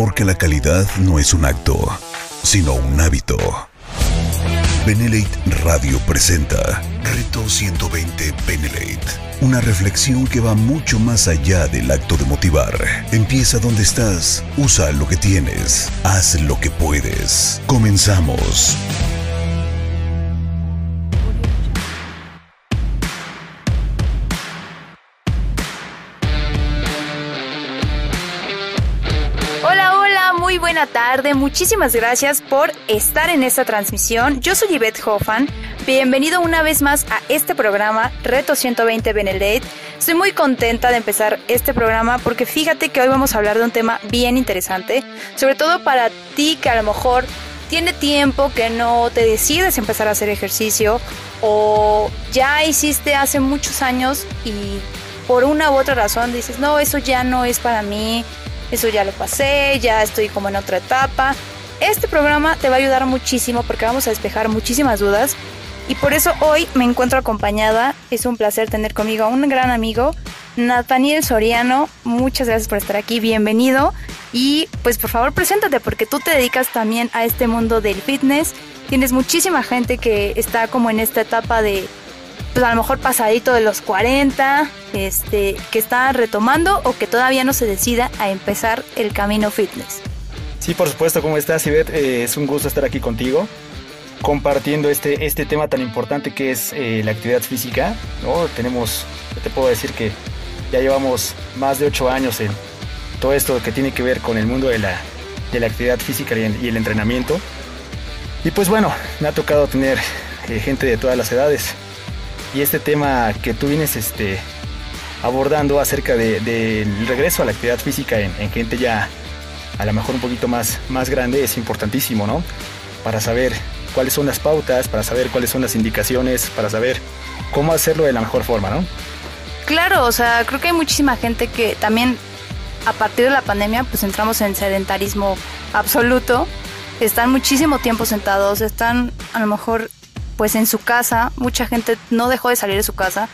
Porque la calidad no es un acto, sino un hábito. Benelate Radio presenta Reto 120 Benelate. Una reflexión que va mucho más allá del acto de motivar. Empieza donde estás, usa lo que tienes, haz lo que puedes. Comenzamos. Tarde, muchísimas gracias por estar en esta transmisión. Yo soy Yvette Hoffman, bienvenido una vez más a este programa Reto 120 Benelete. Estoy muy contenta de empezar este programa porque fíjate que hoy vamos a hablar de un tema bien interesante, sobre todo para ti que a lo mejor tiene tiempo que no te decides empezar a hacer ejercicio o ya hiciste hace muchos años y por una u otra razón dices, no, eso ya no es para mí, eso ya lo pasé, ya estoy como en otra etapa. Este programa te va a ayudar muchísimo porque vamos a despejar muchísimas dudas y por eso hoy me encuentro acompañada. Es un placer tener conmigo a un gran amigo, Nathaniel Soriano. Muchas gracias por estar aquí, bienvenido. Y pues por favor preséntate porque tú te dedicas también a este mundo del fitness. Tienes muchísima gente que está como en esta etapa de pues a lo mejor pasadito de los 40, este, que está retomando o que todavía no se decida a empezar el camino fitness. Sí, por supuesto, ¿cómo estás, Ivette? Eh, es un gusto estar aquí contigo, compartiendo este, este tema tan importante que es eh, la actividad física. Tenemos, te puedo decir que ya llevamos más de 8 años en todo esto que tiene que ver con el mundo de la, de la actividad física y el, entrenamiento. Y pues bueno, me ha tocado tener eh, gente de todas las edades, y este tema que tú vienes este, abordando acerca del regreso a la actividad física en, gente ya a lo mejor un poquito más, más grande es importantísimo, ¿no? Para saber cuáles son las pautas, para saber cuáles son las indicaciones, para saber cómo hacerlo de la mejor forma, ¿no? Claro, o sea, creo que hay muchísima gente que también a partir de la pandemia pues entramos en sedentarismo absoluto, están muchísimo tiempo sentados, están a lo mejor pues en su casa, mucha gente no dejó de salir de su casa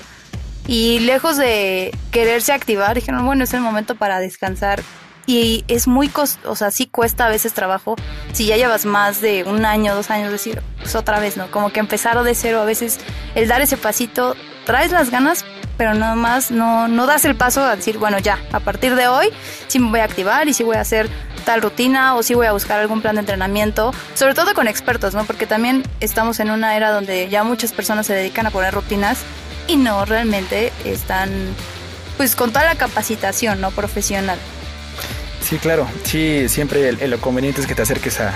y lejos de quererse activar, dijeron, bueno, es el momento para descansar. Y es muy costoso, o sea, sí cuesta a veces trabajo. Si ya llevas más de un año, dos años, decir, pues otra vez, ¿no? Como que empezar de cero, a veces el dar ese pasito, traes las ganas, pero nada más no, no das el paso a decir, bueno, ya, a partir de hoy sí me voy a activar y sí voy a hacer tal rutina o si voy a buscar algún plan de entrenamiento, sobre todo con expertos, ¿no? Porque también estamos en una era donde ya muchas personas se dedican a poner rutinas y no realmente están pues con toda la capacitación, ¿no? Profesional. Sí, claro, sí, siempre lo conveniente es que te acerques a,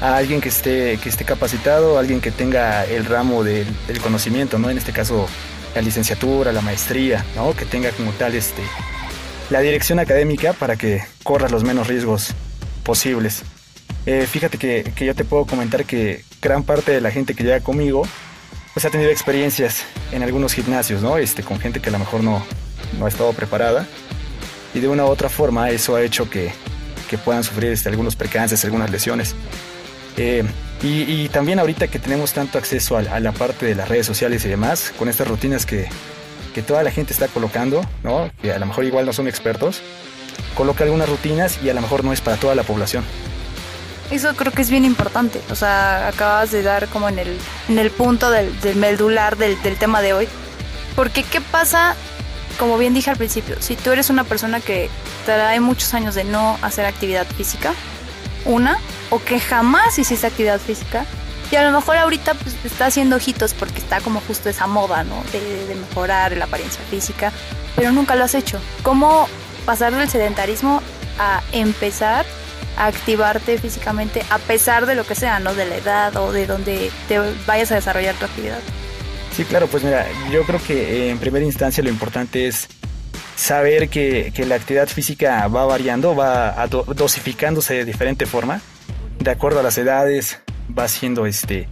alguien que esté, que esté capacitado, alguien que tenga el ramo del, conocimiento, ¿no? En este caso, la licenciatura, la maestría, ¿no? Que tenga como tal este, la dirección académica para que corras los menos riesgos posibles. Eh, fíjate que, yo te puedo comentar que gran parte de la gente que llega conmigo pues ha tenido experiencias en algunos gimnasios, ¿no? Este, con gente que a lo mejor no, no ha estado preparada y de una u otra forma eso ha hecho que, puedan sufrir este, algunos percances, algunas lesiones. Eh, y, también ahorita que tenemos tanto acceso a, la parte de las redes sociales y demás, con estas rutinas que, toda la gente está colocando, ¿no? que a lo mejor igual no son expertos, coloca algunas rutinas y a lo mejor no es para toda la población. Eso creo que es bien importante, o sea, acabas de dar como en el, punto del, del medular del, del tema de hoy, porque ¿qué pasa? Como bien dije al principio, si tú eres una persona que trae muchos años de no hacer actividad física, una, o que jamás hiciste actividad física, y a lo mejor ahorita pues está haciendo ojitos porque está como justo esa moda, ¿no? De, mejorar la apariencia física, pero nunca lo has hecho. ¿Cómo pasar del sedentarismo a empezar a activarte físicamente a pesar de lo que sea, ¿no? De la edad o de donde te vayas a desarrollar tu actividad. Sí, claro, pues mira, yo creo que eh, en primera instancia lo importante es saber que, que la actividad física va variando, va dosificándose de diferente forma, de acuerdo a las edades, va siendo este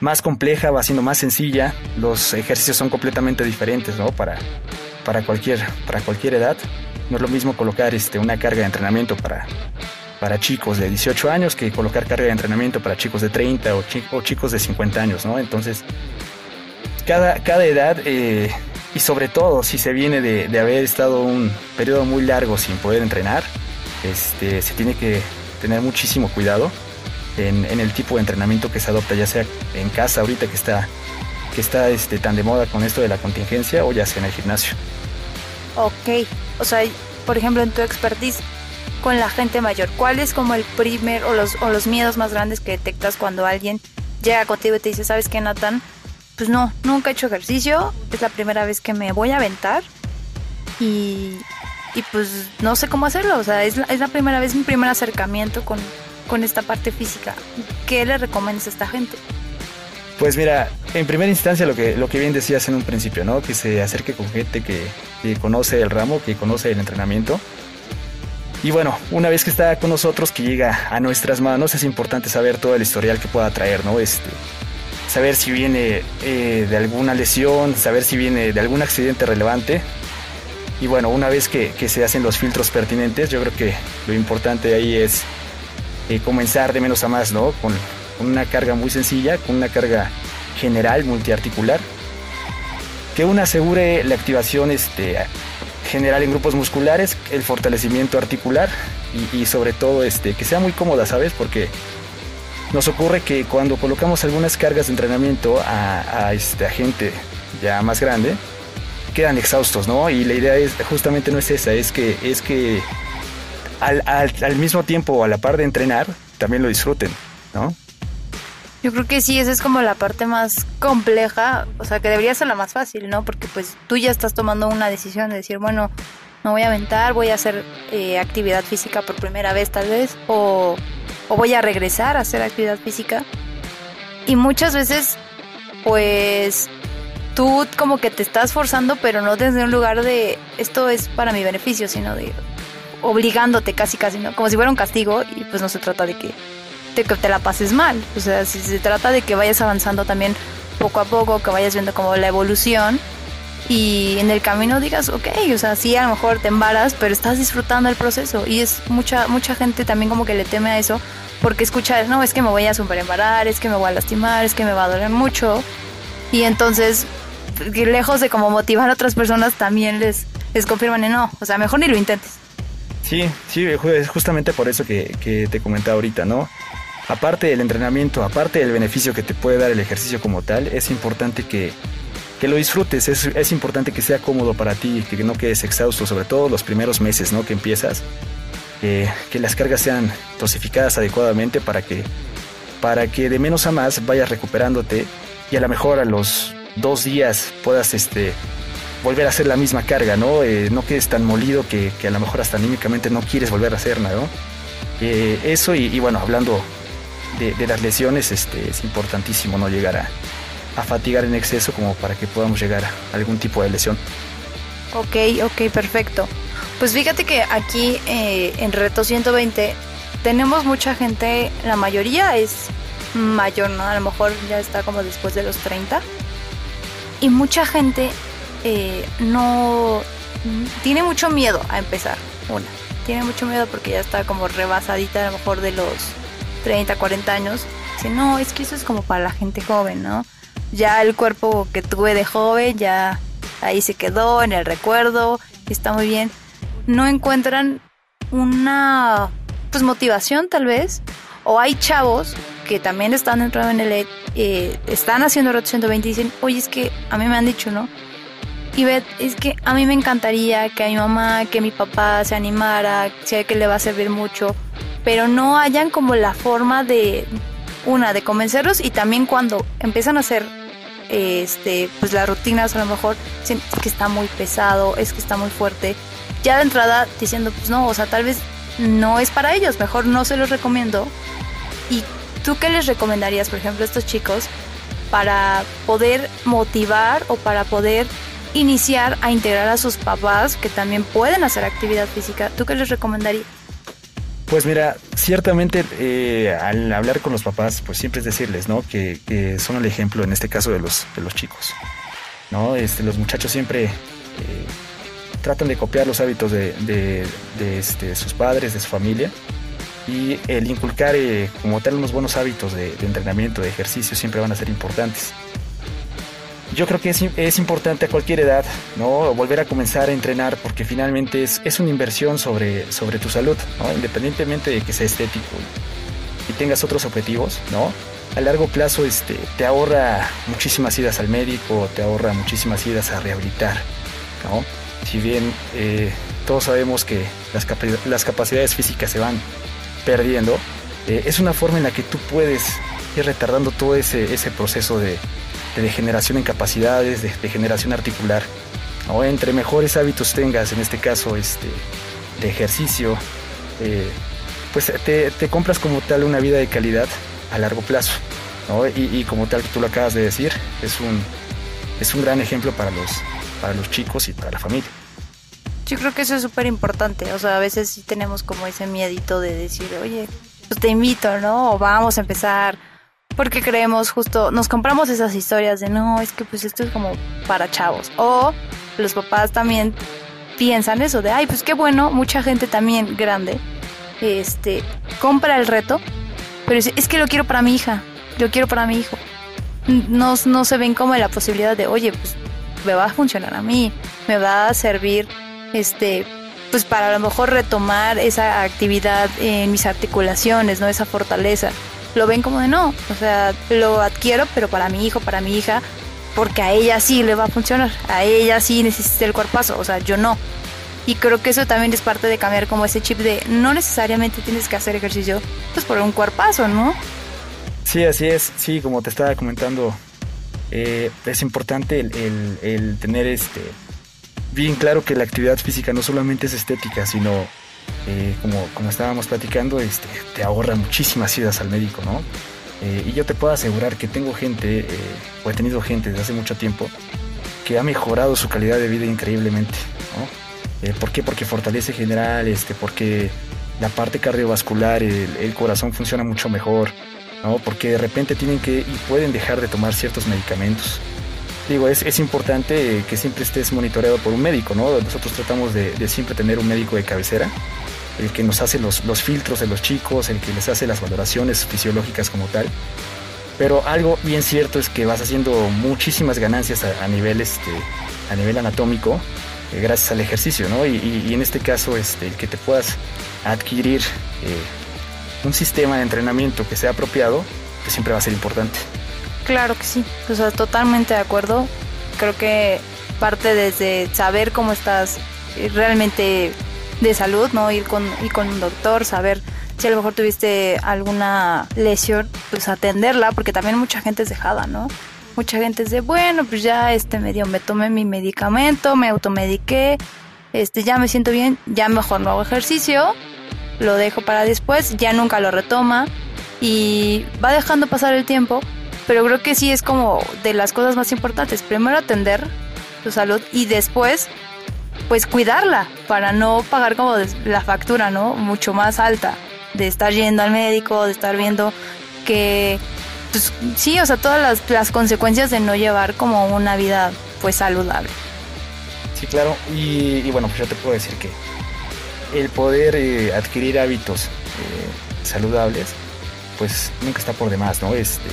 más compleja, va siendo más sencilla. Los ejercicios son completamente diferentes, ¿no? Para, para, cualquier, para cualquier edad. No es lo mismo colocar este, una carga de entrenamiento para, para chicos de 18 años que colocar carga de entrenamiento para chicos de 30 o, chicos de 50 años, ¿no? Entonces, cada, cada edad, eh, y sobre todo si se viene de, de haber estado un periodo muy largo sin poder entrenar, este, se tiene que tener muchísimo cuidado en, el tipo de entrenamiento que se adopta, ya sea en casa ahorita que está, que está este, tan de moda con esto de la contingencia o ya sea en el gimnasio. Ok, o sea, por ejemplo, en tu expertise con la gente mayor, ¿cuál es como el primer o los, o los miedos más grandes que detectas cuando alguien llega contigo y te dice, ¿sabes qué, Nathan? Pues no, nunca he hecho ejercicio, es la primera vez que me voy a aventar y, y pues no sé cómo hacerlo, o sea, es la, es la primera vez, mi primer acercamiento con, con esta parte física. ¿Qué le recomiendas a esta gente? Pues mira, en primera instancia lo que, lo que bien decías en un principio, ¿no? Que se acerque con gente que, conoce el ramo, que conoce el entrenamiento. Y bueno, una vez que está con nosotros, que llega a nuestras manos, es importante saber todo el historial que pueda traer, ¿no? Este, saber si viene eh, de alguna lesión, saber si viene de algún accidente relevante. Y bueno, una vez que, que se hacen los filtros pertinentes, yo creo que lo importante ahí es eh, comenzar de menos a más, ¿no? Con, una carga muy sencilla, con una carga general, multiarticular, que una asegure la activación este, general en grupos musculares, el fortalecimiento articular y, sobre todo este, que sea muy cómoda, ¿sabes? Porque nos ocurre que cuando colocamos algunas cargas de entrenamiento a, a, este, gente ya más grande, quedan exhaustos, ¿no? Y la idea es justamente no es esa, es que, es que al, al mismo tiempo, a la par de entrenar, también lo disfruten, ¿no? Yo creo que sí, esa es como la parte más compleja, o sea, que debería ser la más fácil, ¿no? Porque pues tú ya estás tomando una decisión de decir, bueno, me voy a aventar, voy a hacer eh, actividad física por primera vez tal vez, o, o voy a regresar a hacer actividad física. Y muchas veces, pues, tú como que te estás forzando, pero no desde un lugar de esto es para mi beneficio, sino de obligándote casi casi, ¿no? Como si fuera un castigo y pues no se trata de que que te la pases mal. O sea, si se trata de que vayas avanzando también poco a poco, que vayas viendo como la evolución y en el camino digas, ok, o sea, sí, a lo mejor te embaras, pero estás disfrutando el proceso. Y es mucha, mucha gente también como que le teme a eso porque escucha, no, es que me voy a super embarar, es que me voy a lastimar, es que me va a doler mucho. Y entonces, lejos de como motivar a otras personas, también les, les confirman, no, o sea, mejor ni lo intentes. Sí, sí, es justamente por eso que, que te comentaba ahorita, ¿no? aparte del entrenamiento, aparte del beneficio que te puede dar el ejercicio como tal, es importante que, lo disfrutes, es, importante que sea cómodo para ti, que no quedes exhausto, sobre todo los primeros meses ¿no? que empiezas, que las cargas sean dosificadas adecuadamente para que, para que de menos a más vayas recuperándote y a lo mejor a los dos días puedas este, volver a hacer la misma carga, ¿no? Eh, no quedes tan molido que, a lo mejor hasta anímicamente no quieres volver a hacer nada, ¿no? Eh, eso y, bueno, hablando de, las lesiones este, es importantísimo no llegar a, fatigar en exceso como para que podamos llegar a algún tipo de lesión. Ok, ok, perfecto. Pues fíjate que aquí eh, en Reto 120 tenemos mucha gente, la mayoría es mayor, ¿no? A lo mejor ya está como después de los 30. Y mucha gente eh, no tiene mucho miedo a empezar. Una, tiene mucho miedo porque ya está como rebasadita a lo mejor de los 30, 40 años, dice, no, es que eso es como para la gente joven, ¿no? Ya el cuerpo que tuve de joven, ya ahí se quedó en el recuerdo, está muy bien. No encuentran una pues motivación tal vez, o hay chavos que también están dentro de el eh, están haciendo Reto 120 y dicen, oye, es que a mí me han dicho, ¿no? Y Beth, es que a mí me encantaría que a mi mamá, que mi papá se animara, sé que le va a servir mucho, pero no hayan como la forma de, una, de convencerlos y también cuando empiezan a hacer este, pues las rutinas a lo mejor dicen es que está muy pesado, es que está muy fuerte, ya de entrada diciendo pues no, o sea, tal vez no es para ellos, mejor no se los recomiendo. ¿Y tú qué les recomendarías, por ejemplo, a estos chicos para poder motivar o para poder iniciar a integrar a sus papás que también pueden hacer actividad física? ¿Tú qué les recomendarías? Pues mira, ciertamente eh, al hablar con los papás, pues siempre es decirles, ¿no? Que, son el ejemplo en este caso de los, de los chicos, ¿no? Este, los muchachos siempre eh, tratan de copiar los hábitos de, este, sus padres, de su familia, y el inculcar eh, como tal unos buenos hábitos de, entrenamiento, de ejercicio, siempre van a ser importantes. yo creo que es, es, importante a cualquier edad, ¿no? Volver a comenzar a entrenar porque finalmente es, es una inversión sobre, sobre tu salud, ¿no? Independientemente de que sea estético y tengas otros objetivos, ¿no? A largo plazo este, te ahorra muchísimas idas al médico, te ahorra muchísimas idas a rehabilitar, ¿no? Si bien eh, todos sabemos que las, las, capacidades físicas se van perdiendo, eh, es una forma en la que tú puedes ir retardando todo ese, ese proceso de, de degeneración en capacidades, de degeneración articular. O entre mejores hábitos tengas, en este caso este, de ejercicio, eh, pues te, compras como tal una vida de calidad a largo plazo. Y, y, como tal, tú lo acabas de decir, es un, es un gran ejemplo para los, para los chicos y para la familia. Yo creo que eso es súper importante. O sea, a veces sí tenemos como ese miedito de decir, oye, pues te invito, ¿no? O vamos a empezar porque creemos justo, nos compramos esas historias de no, es que pues esto es como para chavos. O los papás también piensan eso de, ay, pues qué bueno, mucha gente también grande, este, compra el reto, pero dice, es que lo quiero para mi hija, lo quiero para mi hijo. No, no se ven como la posibilidad de, oye, pues me va a funcionar a mí, me va a servir, este, pues para a lo mejor retomar esa actividad en mis articulaciones, ¿no? Esa fortaleza lo ven como de no, o sea, lo adquiero, pero para mi hijo, para mi hija, porque a ella sí le va a funcionar, a ella sí necesita el cuerpazo, o sea, yo no. Y creo que eso también es parte de cambiar como ese chip de no necesariamente tienes que hacer ejercicio pues por un cuerpazo, ¿no? Sí, así es, sí, como te estaba comentando, eh, es importante el, el tener este bien claro que la actividad física no solamente es estética, sino eh, como, como estábamos platicando, este, te ahorra muchísimas idas al médico, ¿no? Eh, y yo te puedo asegurar que tengo gente, eh, o he tenido gente desde hace mucho tiempo, que ha mejorado su calidad de vida increíblemente, ¿no? ¿Por qué? Porque fortalece general, este, porque la parte cardiovascular, el, corazón funciona mucho mejor, ¿no? Porque de repente tienen que y pueden dejar de tomar ciertos medicamentos. Digo, es, es importante que siempre estés monitoreado por un médico, ¿no? Nosotros tratamos de, de siempre tener un médico de cabecera el que nos hace los, los filtros de los chicos, el que les hace las valoraciones fisiológicas como tal. Pero algo bien cierto es que vas haciendo muchísimas ganancias a, nivel, este, a nivel anatómico eh, gracias al ejercicio, ¿no? Y, en este caso, este, que te puedas adquirir eh, un sistema de entrenamiento que sea apropiado, pues siempre va a ser importante. Claro que sí, o totalmente de acuerdo. Creo que parte desde saber cómo estás eh, realmente de salud, ¿no? Ir con, ir con un doctor, saber si a lo mejor tuviste alguna lesión, pues atenderla, porque también mucha gente es dejada, ¿no? Mucha gente es de, bueno, pues ya este medio me tomé mi medicamento, me automediqué, este ya me siento bien, ya mejor no hago ejercicio, lo dejo para después, ya nunca lo retoma y va dejando pasar el tiempo, pero creo que sí es como de las cosas más importantes, primero atender tu salud y después pues cuidarla para no pagar como la factura, ¿no? Mucho más alta de estar yendo al médico, de estar viendo que, pues sí, o sea, todas las, consecuencias de no llevar como una vida pues saludable. Sí, claro, y, bueno, pues yo te puedo decir que el poder eh, adquirir hábitos eh, saludables, pues nunca está por demás, ¿no? Este,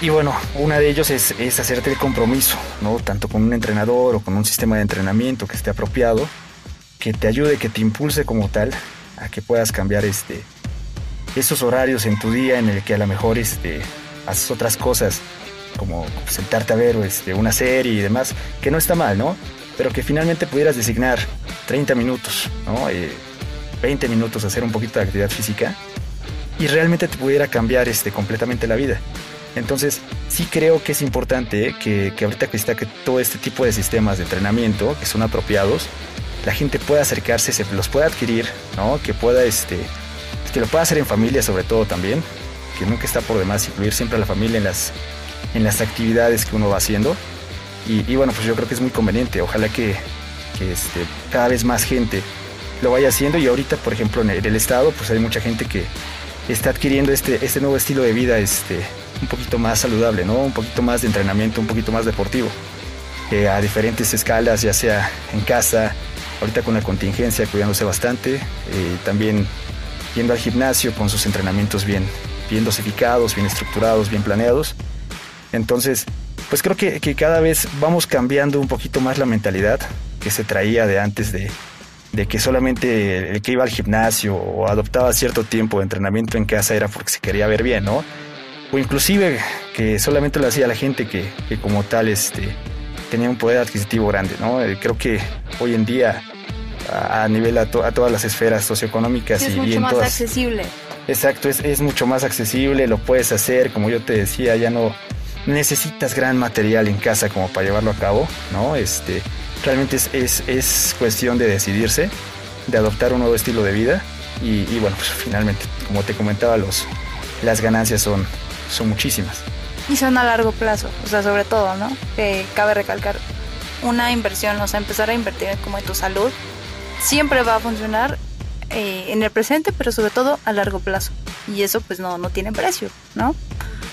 y bueno, una de ellos es, hacerte el compromiso, ¿no? Tanto con un entrenador o con un sistema de entrenamiento que esté apropiado, que te ayude, que te impulse como tal a que puedas cambiar este, esos horarios en tu día en el que a lo mejor este, haces otras cosas, como sentarte a ver este, una serie y demás, que no está mal, ¿no? Pero que finalmente pudieras designar 30 minutos, ¿no? 20 eh, minutos a hacer un poquito de actividad física y realmente te pudiera cambiar este, completamente la vida. Entonces, sí creo que es importante que, ahorita que está que todo este tipo de sistemas de entrenamiento que son apropiados, la gente pueda acercarse, se los pueda adquirir, ¿no? Que pueda, este, que lo pueda hacer en familia sobre todo también, que nunca está por demás incluir siempre a la familia en las, en las actividades que uno va haciendo. Y, bueno, pues yo creo que es muy conveniente. Ojalá que, este, cada vez más gente lo vaya haciendo. Y ahorita, por ejemplo, en el, estado, pues hay mucha gente que está adquiriendo este, este nuevo estilo de vida este, un poquito más saludable, ¿no? Un poquito más de entrenamiento, un poquito más deportivo. a diferentes escalas, ya sea en casa, ahorita con la contingencia cuidándose bastante, eh, también yendo al gimnasio con sus entrenamientos bien, bien dosificados, bien estructurados, bien planeados. Entonces, pues creo que, que cada vez vamos cambiando un poquito más la mentalidad que se traía de antes de, de que solamente el que iba al gimnasio o adoptaba cierto tiempo de entrenamiento en casa era porque se quería ver bien, ¿no? O inclusive que solamente lo hacía la gente que, que como tal este, tenía un poder adquisitivo grande, ¿no? Eh, creo que hoy en día a, nivel a, todas las esferas socioeconómicas es y mucho más accesible. Exacto, es, es mucho más accesible, lo puedes hacer, como yo te decía, ya no necesitas gran material en casa como para llevarlo a cabo, ¿no? Este, realmente es, es, es cuestión de decidirse, de adoptar un nuevo estilo de vida y, y, bueno, pues finalmente, como te comentaba, los, las ganancias son, son muchísimas. Y son a largo plazo, o sea, sobre todo, ¿no? Que cabe recalcar, una inversión, o sea, empezar a invertir como en tu salud, siempre va a funcionar eh, en el presente, pero sobre todo a largo plazo. Y eso pues no, no tiene precio, ¿no?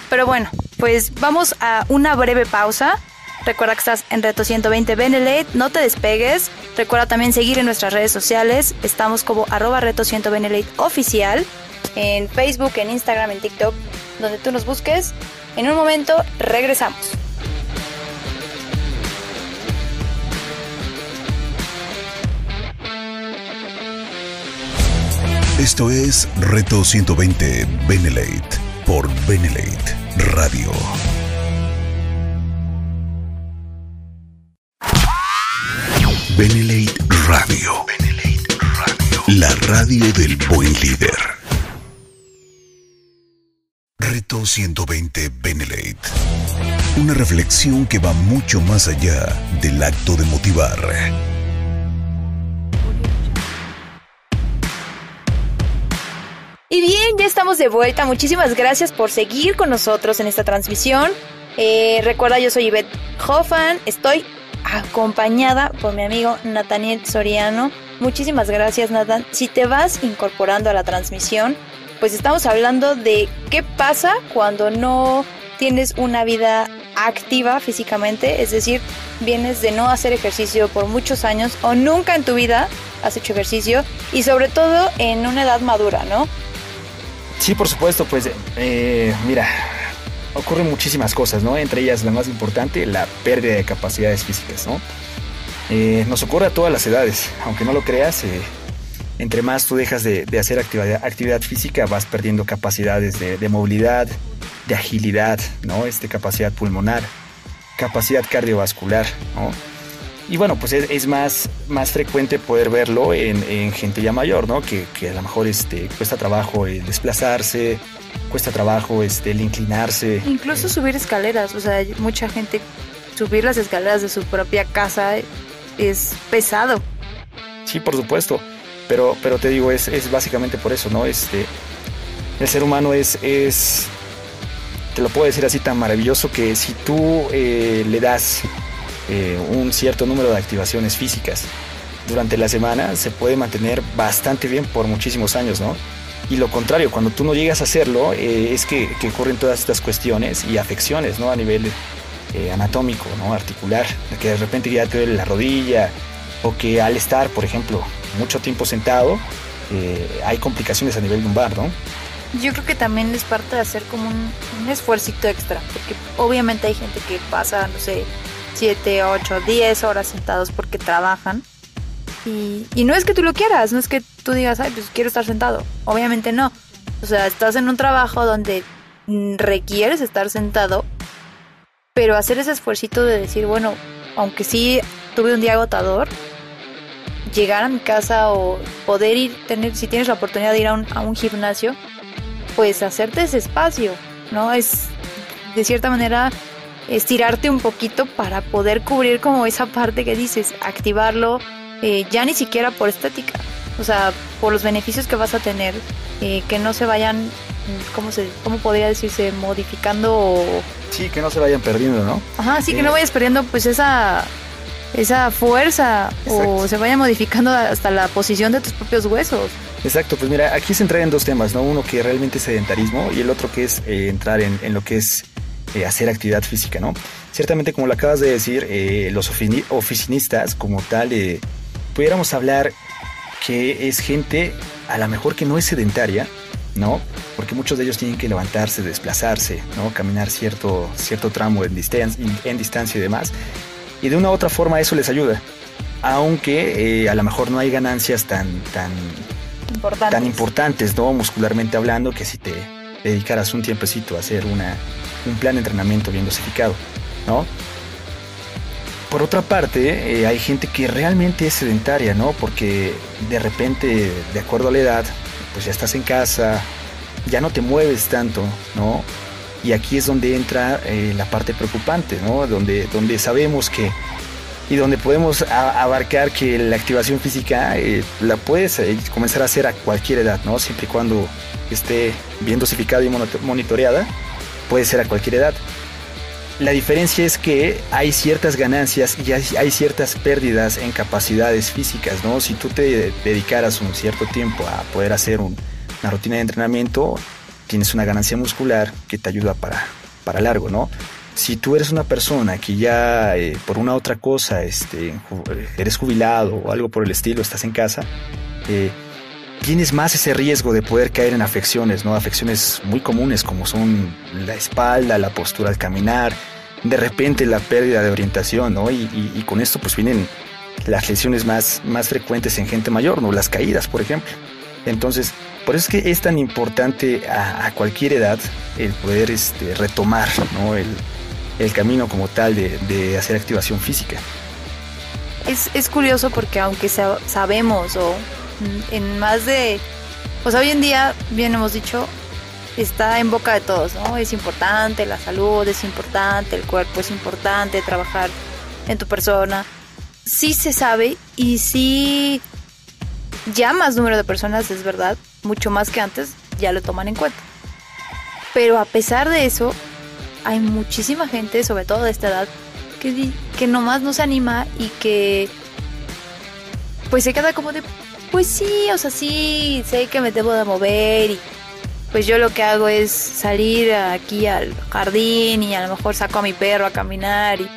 Pero bueno, pues vamos a una breve pausa. Recuerda que estás en Reto 120 Benelete, no te despegues. Recuerda también seguir en nuestras redes sociales. Estamos como arroba Reto 100 Benelete oficial en Facebook, en Instagram, en TikTok, donde tú nos busques. En un momento regresamos. Esto es Reto 120 Benelate por Benelate Radio. Benelate Radio. Benelate Radio. La radio del buen líder. Reto 120 Benelate. Una reflexión que va mucho más allá del acto de motivar Y bien, ya estamos de vuelta. Muchísimas gracias por seguir con nosotros en esta transmisión. Eh, recuerda, yo soy Ivette Hoffman. Estoy acompañada por mi amigo Nathaniel Soriano. Muchísimas gracias, Nathan. Si te vas incorporando a la transmisión, pues estamos hablando de qué pasa cuando no tienes una vida activa físicamente, es decir, vienes de no hacer ejercicio por muchos años o nunca en tu vida has hecho ejercicio y sobre todo en una edad madura, ¿no? Sí, por supuesto, pues eh, mira, ocurren muchísimas cosas, ¿no? Entre ellas la más importante, la pérdida de capacidades físicas, ¿no? Eh, nos ocurre a todas las edades, aunque no lo creas, eh, entre más tú dejas de, hacer actividad, actividad, física, vas perdiendo capacidades de, de, movilidad, de agilidad, ¿no? Este, capacidad pulmonar, capacidad cardiovascular, ¿no? Y bueno, pues es, más, más frecuente poder verlo en, gente ya mayor, ¿no? Que, a lo mejor este, cuesta trabajo el desplazarse, cuesta trabajo este, el inclinarse. Incluso subir escaleras, o sea, mucha gente subir las escaleras de su propia casa es pesado. Sí, por supuesto, pero, pero te digo, es, es básicamente por eso, ¿no? Este, el ser humano es, es, te lo puedo decir así tan maravilloso que si tú eh, le das eh, un cierto número de activaciones físicas durante la semana, se puede mantener bastante bien por muchísimos años, ¿no? Y lo contrario, cuando tú no llegas a hacerlo, eh, es que, ocurren todas estas cuestiones y afecciones, ¿no? A nivel anatómico, ¿no? Articular, que de repente ya te duele la rodilla, o que al estar, por ejemplo, mucho tiempo sentado, hay complicaciones a nivel lumbar, ¿no? Yo creo que también es parte de hacer como un, un extra, porque obviamente hay gente que pasa, no sé, 7, 8, 10 horas sentados porque trabajan. Y, y, no es que tú lo quieras, no es que tú digas, ay, pues quiero estar sentado. Obviamente no. O sea, estás en un trabajo donde requieres estar sentado, pero hacer ese esfuerzo de decir, bueno, aunque sí tuve un día agotador, llegar a mi casa o poder ir, tener, si tienes la oportunidad de ir a un, a un gimnasio, pues hacerte ese espacio, ¿no? Es de cierta manera estirarte un poquito para poder cubrir como esa parte que dices, activarlo, eh, ya ni siquiera por estética, o sea, por los beneficios que vas a tener, eh, que no se vayan, ¿cómo, se, ¿cómo podría decirse? Modificando o... Sí, que no se vayan perdiendo, ¿no? Ajá, sí, que no eh, vayas perdiendo pues esa, esa fuerza o se vaya modificando hasta la posición de tus propios huesos. Exacto, pues mira, aquí se entra en dos temas, ¿no? Uno que realmente es sedentarismo y el otro que es entrar en, en, lo que es eh, hacer actividad física, ¿no? Ciertamente, como lo acabas de decir, eh, los oficinistas como tal, eh, pudiéramos hablar que es gente a lo mejor que no es sedentaria, ¿no? Porque muchos de ellos tienen que levantarse, desplazarse, ¿no? Caminar cierto, cierto tramo en, distancia, en distancia y demás. Y de una u otra forma eso les ayuda. Aunque eh, a lo mejor no hay ganancias tan, tan, importantes. tan importantes, ¿no? Muscularmente hablando, que si te dedicaras un tiempecito a hacer una, un plan de entrenamiento bien dosificado, ¿no? Por otra parte, eh, hay gente que realmente es sedentaria, ¿no? Porque de repente, de acuerdo a la edad, pues ya estás en casa, ya no te mueves tanto, ¿no? Y aquí es donde entra eh, la parte preocupante, ¿no? Donde, donde sabemos que y donde podemos abarcar que la activación física eh, la puedes comenzar a hacer a cualquier edad, ¿no? Siempre y cuando esté bien dosificada y monitoreada, puede ser a cualquier edad. La diferencia es que hay ciertas ganancias y hay, ciertas pérdidas en capacidades físicas, ¿no? Si tú te dedicaras un cierto tiempo a poder hacer una rutina de entrenamiento, tienes una ganancia muscular que te ayuda para, para largo, ¿no? Si tú eres una persona que ya eh, por una otra cosa este, eres jubilado o algo por el estilo, estás en casa, eh, tienes más ese riesgo de poder caer en afecciones, ¿no? Afecciones muy comunes como son la espalda, la postura al caminar, de repente la pérdida de orientación, ¿no? Y, con esto pues vienen las lesiones más, más frecuentes en gente mayor, ¿no? Las caídas, por ejemplo. Entonces, por eso es que es tan importante a, cualquier edad el poder este, retomar. El, camino como tal de, hacer activación física. Es, curioso porque aunque sabemos o en más de... Pues hoy en día, bien hemos dicho, está en boca de todos, ¿no? Es importante, la salud es importante, el cuerpo es importante, trabajar en tu persona. Sí se sabe y sí ya más número de personas, es verdad, mucho más que antes, ya lo toman en cuenta. Pero a pesar de eso, hay muchísima gente, sobre todo de esta edad, que, que nomás no se anima y que pues se queda como de, pues sí, o sea, sí, sé que me debo de mover y pues yo lo que hago es salir aquí al jardín y a lo mejor saco a mi perro a caminar y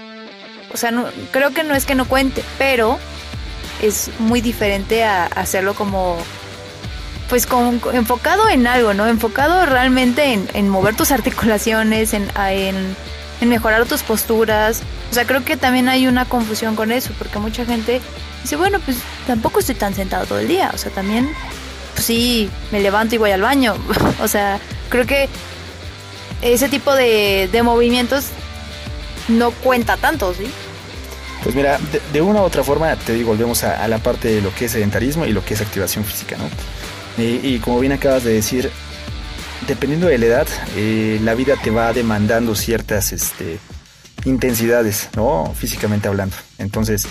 o sea, creo que no es que no cuente, pero es muy diferente a hacerlo como pues con, enfocado en algo, ¿no? Enfocado realmente en, mover tus articulaciones, en, mejorar tus posturas. O sea, creo que también hay una confusión con eso, porque mucha gente dice, bueno, pues tampoco estoy tan sentado todo el día. O sea, también pues sí, me levanto y voy al baño. o sea, creo que ese tipo de, movimientos no cuenta tanto, ¿sí? Pues mira, de, una u otra forma, te digo, volvemos a, la parte de lo que es sedentarismo y lo que es activación física, ¿no? Y, como bien acabas de decir, dependiendo de la edad, eh, la vida te va demandando ciertas este, intensidades, ¿no? Físicamente hablando. Entonces,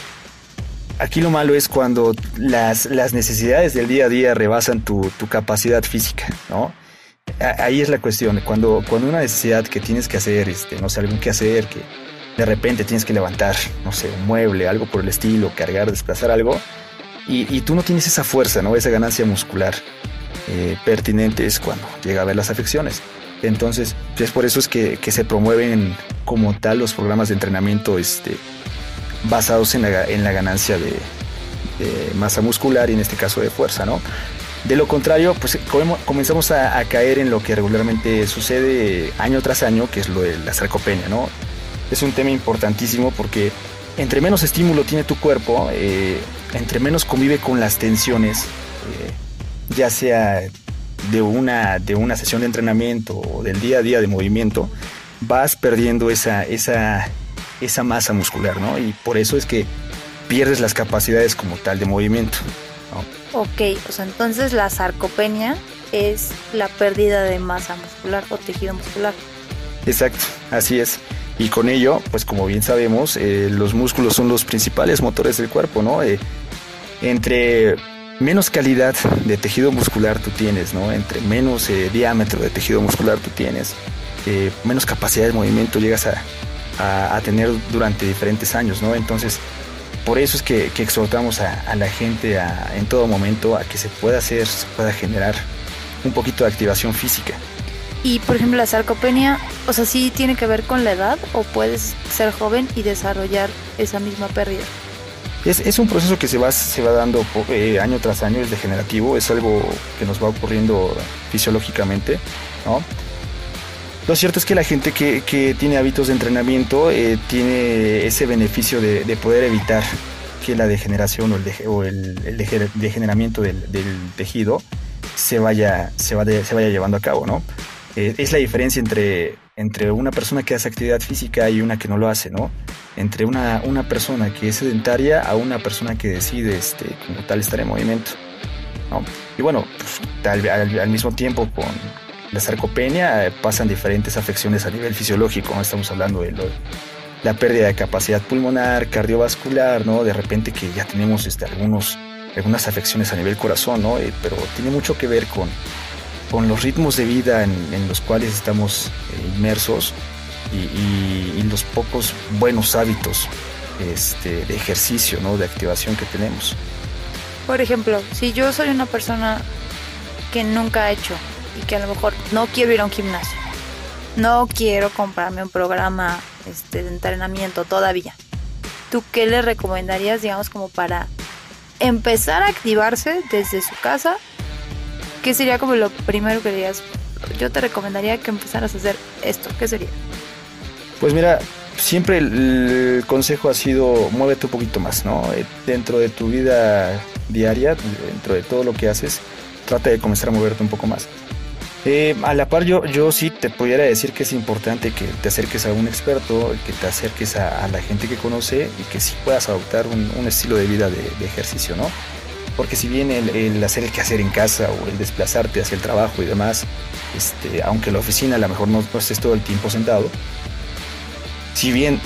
Aquí lo malo es cuando las, necesidades del día a día rebasan tu, capacidad física, ¿no? Ahí es la cuestión, cuando, cuando una necesidad que tienes que hacer, este, no sé, algún que hacer, que de repente tienes que levantar, no sé, un mueble, algo por el estilo, cargar, desplazar algo, y, tú no tienes esa fuerza, ¿no? Esa ganancia muscular eh, pertinente es cuando llega a ver las afecciones. Entonces, es por eso es que, que se promueven como tal los programas de entrenamiento este, basados en la, ganancia de, masa muscular y en este caso de fuerza, ¿no? De lo contrario, pues comenzamos a, caer en lo que regularmente sucede año tras año, que es lo de la sarcopenia, ¿no? Es un tema importantísimo porque entre menos estímulo tiene tu cuerpo, eh, entre menos convive con las tensiones, eh, ya sea de una, de una sesión de entrenamiento o del día a día de movimiento, vas perdiendo esa, esa esa masa muscular, ¿no? Y por eso es que pierdes las capacidades como tal de movimiento. Ok, o sea, entonces la sarcopenia es la pérdida de masa muscular o tejido muscular. Exacto, así es. Y con ello, pues como bien sabemos, eh, los músculos son los principales motores del cuerpo, ¿no? Eh, entre menos calidad de tejido muscular tú tienes, ¿no? Entre menos eh, diámetro de tejido muscular tú tienes, menos capacidad de movimiento llegas a, a, tener durante diferentes años, ¿no? Entonces, por eso es que, exhortamos a, la gente en todo momento a que se pueda hacer, se pueda generar un poquito de activación física. Y por ejemplo la sarcopenia, o sea, sí tiene que ver con la edad o puedes ser joven y desarrollar esa misma pérdida. Es, un proceso que se va, se va dando eh, año tras año, es degenerativo, es algo que nos va ocurriendo fisiológicamente, ¿no? Lo cierto es que la gente que, tiene hábitos de entrenamiento eh, tiene ese beneficio de, poder evitar que la degeneración o el, degeneramiento del, tejido se vaya, se, se vaya llevando a cabo, ¿no? Eh, es la diferencia entre, entre una persona que hace actividad física y una que no lo hace, ¿no? Entre una, una persona que es sedentaria a una persona que decide, este, como tal, estar en movimiento, ¿no? Y bueno, pues, al, mismo tiempo con la sarcopenia eh, pasan diferentes afecciones a nivel fisiológico, ¿no? Estamos hablando de la pérdida de capacidad pulmonar, cardiovascular, ¿no? De repente que ya tenemos este, algunos, algunas afecciones a nivel corazón, ¿no? Eh, pero tiene mucho que ver con con los ritmos de vida en, los cuales estamos eh, inmersos y, los pocos buenos hábitos este, de ejercicio, ¿no? de activación que tenemos. Por ejemplo, si yo soy una persona que nunca ha hecho y que a lo mejor no quiero ir a un gimnasio, no quiero comprarme un programa este, de entrenamiento todavía, ¿tú qué le recomendarías, digamos, como para empezar a activarse desde su casa ¿qué sería como lo primero que dirías? Yo te recomendaría que empezaras a hacer esto. ¿Qué sería? Pues mira, siempre el consejo ha sido muévete un poquito más, ¿no? Eh, dentro de tu vida diaria, dentro de todo lo que haces, trata de comenzar a moverte un poco más. Eh, a la par yo, yo sí te pudiera decir que es importante que te acerques a un experto, que te acerques a, la gente que conoce y que sí puedas adoptar un, estilo de vida de ejercicio, ¿no? Porque si bien el, hacer el quehacer en casa o el desplazarte hacia el trabajo y demás, este, aunque la oficina a lo mejor no, estés todo el tiempo sentado, si bien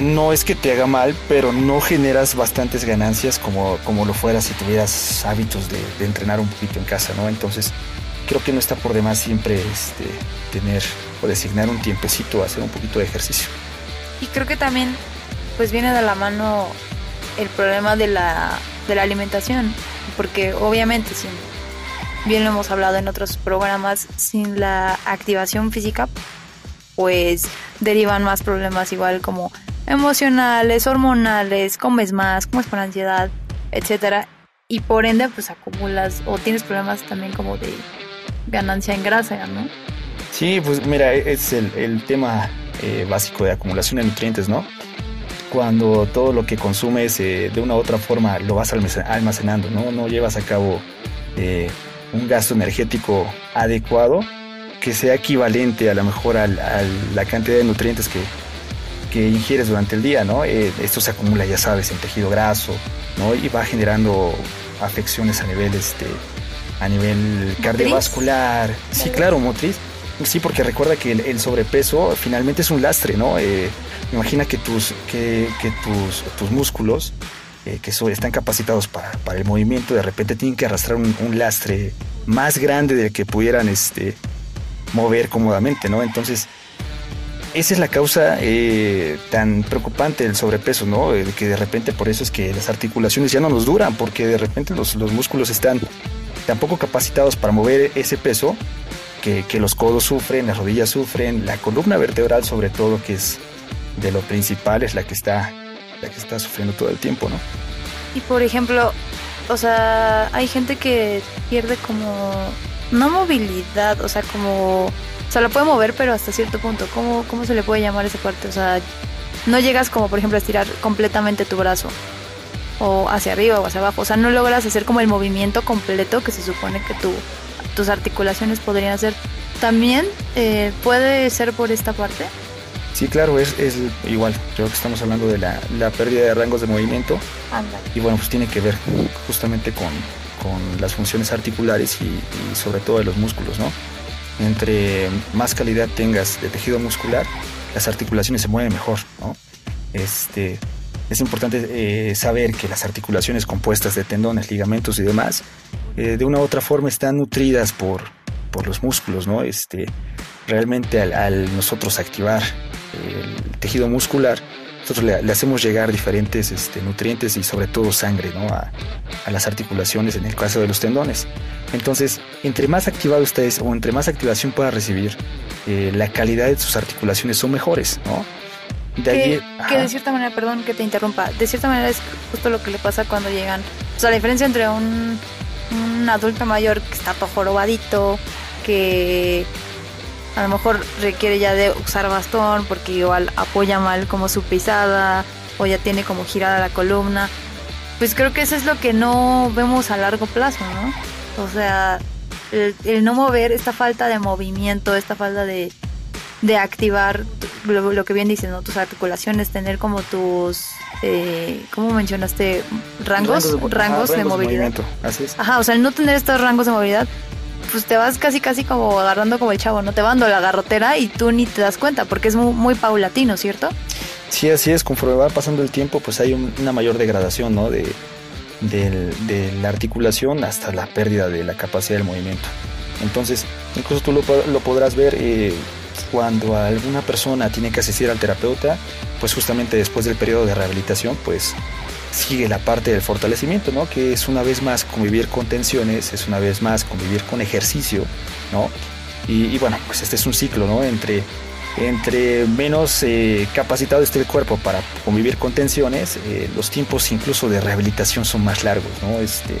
no es que te haga mal, pero no generas bastantes ganancias como, como lo fuera si tuvieras hábitos de, entrenar un poquito en casa, ¿no? Entonces, creo que no está por demás siempre este, tener o designar un tiempecito a hacer un poquito de ejercicio. Y creo que también, pues viene de la mano el problema de la de la alimentación, porque obviamente, sin, bien lo hemos hablado en otros programas, sin la activación física, pues derivan más problemas igual como emocionales, hormonales, comes más, comes por ansiedad, etcétera, y por ende pues acumulas o tienes problemas también como de ganancia en grasa, ¿no? Sí, pues mira, es el, el tema eh, básico de acumulación de nutrientes, ¿no? Cuando todo lo que consumes eh, de una u otra forma lo vas almacenando, no, no llevas a cabo eh, un gasto energético adecuado que sea equivalente a lo mejor a, la cantidad de nutrientes que, que, ingieres durante el día, ¿no? Eh, esto se acumula, ya sabes, en tejido graso, ¿no? Y va generando afecciones a nivel, este, a nivel cardiovascular. Sí, claro, motriz. Sí, porque recuerda que el, sobrepeso finalmente es un lastre, ¿no? Imagina que tus, que, tus, tus músculos, eh, que están capacitados para, el movimiento, de repente tienen que arrastrar un, lastre más grande del que pudieran este, mover cómodamente, ¿no? Entonces, esa es la causa eh, tan preocupante del sobrepeso, ¿no? que de repente por eso es que las articulaciones ya no nos duran, porque de repente los, músculos están tan poco capacitados para mover ese peso que, los codos sufren, las rodillas sufren, la columna vertebral sobre todo, que es de lo principal es la que está la que está sufriendo todo el tiempo, ¿no? Y por ejemplo, o sea, hay gente que pierde como no movilidad, o sea, como o sea, lo puede mover, pero hasta cierto punto. ¿Cómo, ¿Cómo se le puede llamar esa parte? O sea, no llegas como, por ejemplo, a estirar completamente tu brazo. O hacia arriba o hacia abajo. O sea, no logras hacer como el movimiento completo que se supone que tu, tus articulaciones podrían hacer. También eh, puede ser por esta parte. Sí, claro, es, es igual. Creo que estamos hablando de la, pérdida de rangos de movimiento. Y bueno, pues tiene que ver justamente con, las funciones articulares y, sobre todo de los músculos, ¿no? Entre más calidad tengas de tejido muscular, las articulaciones se mueven mejor, ¿no? Este, es importante eh, saber que las articulaciones compuestas de tendones, ligamentos y demás, eh, de una u otra forma están nutridas por, por los músculos, ¿no? Este, realmente al nosotros activar el tejido muscular, nosotros le, hacemos llegar diferentes este, nutrientes y sobre todo sangre a, las articulaciones en el caso de los tendones. Entonces, entre más activado ustedes o entre más activación pueda recibir, eh, la calidad de sus articulaciones son mejores. De que, que, de cierta manera, perdón que te interrumpa, de cierta manera es justo lo que le pasa cuando llegan. O sea, la diferencia entre un, un adulto mayor que está todo jorobadito, que a lo mejor requiere ya de usar bastón porque igual apoya mal como su pisada o ya tiene como girada la columna. Pues creo que eso es lo que no vemos a largo plazo, ¿no? O sea, el, no mover, esta falta de movimiento, esta falta de, de activar lo, que bien dices, ¿no? Tus articulaciones, tener como tus, eh, ¿cómo mencionaste? Rangos, rangos, de, movilidad. Así es. Ajá, o sea, el no tener estos rangos de movilidad pues te vas casi casi como agarrando como el chavo, ¿no? Te va dando la garrotera y tú ni te das cuenta porque es muy, paulatino, ¿cierto? Sí, así es, conforme va pasando el tiempo pues hay una mayor degradación, ¿no? De, la articulación hasta la pérdida de la capacidad del movimiento. Entonces, incluso tú lo, lo podrás ver eh, cuando alguna persona tiene que asistir al terapeuta, pues justamente después del periodo de rehabilitación, pues sigue la parte del fortalecimiento, ¿no? Que es una vez más convivir con tensiones, es una vez más convivir con ejercicio, ¿no? Y, bueno, pues este es un ciclo, ¿no? Entre, entre menos eh, capacitado esté el cuerpo para convivir con tensiones, eh, los tiempos incluso de rehabilitación son más largos, ¿no? Este,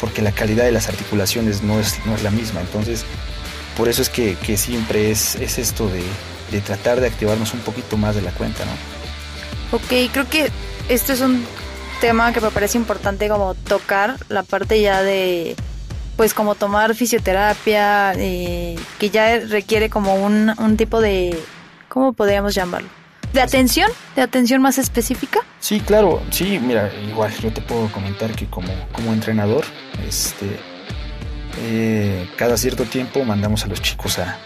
porque la calidad de las articulaciones no es, no es la misma. Entonces, por eso es que, que siempre es, es esto de, de tratar de activarnos un poquito más de la cuenta, ¿no? Ok, creo que esto es un tema que me parece importante como tocar, la parte ya de, pues como tomar fisioterapia, eh, que ya requiere como un, un tipo de, ¿cómo podríamos llamarlo? ¿De atención? ¿De atención más específica? Sí, claro, sí, mira, igual yo te puedo comentar que como, como entrenador, este, eh, cada cierto tiempo mandamos a los chicos a,